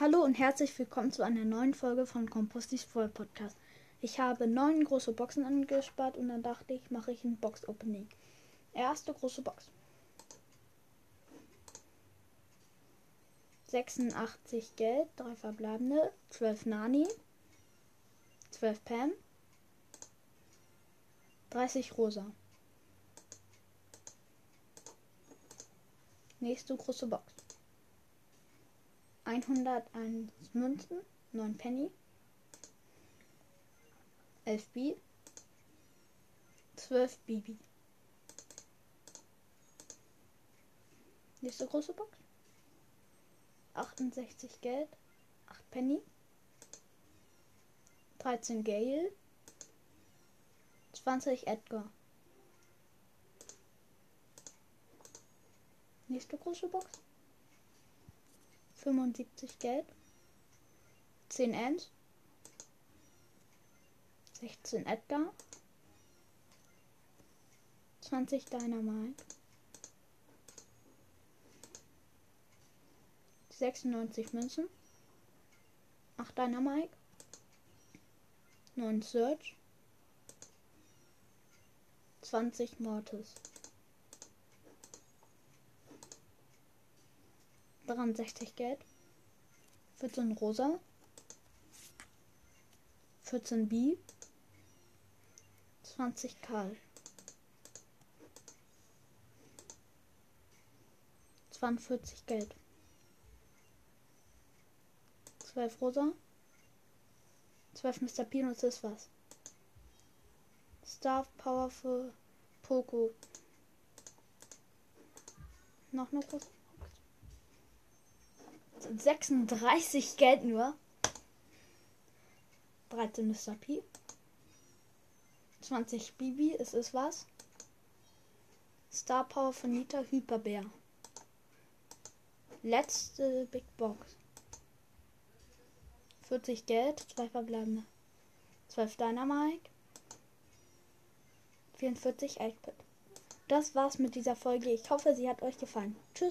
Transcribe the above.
Hallo und herzlich willkommen zu einer neuen Folge von Kompostis Voll Podcast. Ich habe neun große Boxen angespart und dann dachte ich, mache ich ein Box Opening. Erste große Box. 86 Geld, drei verbleibende, 12 Nani, 12 Pam, 30 Rosa. Nächste große Box. 101 Münzen, 9 Penny, 11 B, 12 Bibi. Nächste große Box. 68 Geld, 8 Penny, 13 Gale, 20 Edgar. Nächste große Box. 75 Geld, 10 Ends, 16 Edgar, 20 Dynamite, 96 Münzen, 8 Dynamite, 9 Search, 20 Mortis. 63 Geld, 14 Rosa, 14 B, 20 Karl, 42 Geld, 12 Rosa, 12 Mr. Peanuts ist was. Star Power für Poco. Noch eine große 36 Geld nur. 13 Mr. P. 20 Bibi, es ist was? Star Power von Nita Hyperbär. Letzte Big Box. 40 Geld, 2 verbleibende. 12 Dynamite. 44 8 Das war's mit dieser Folge. Ich hoffe, sie hat euch gefallen. Tschüss.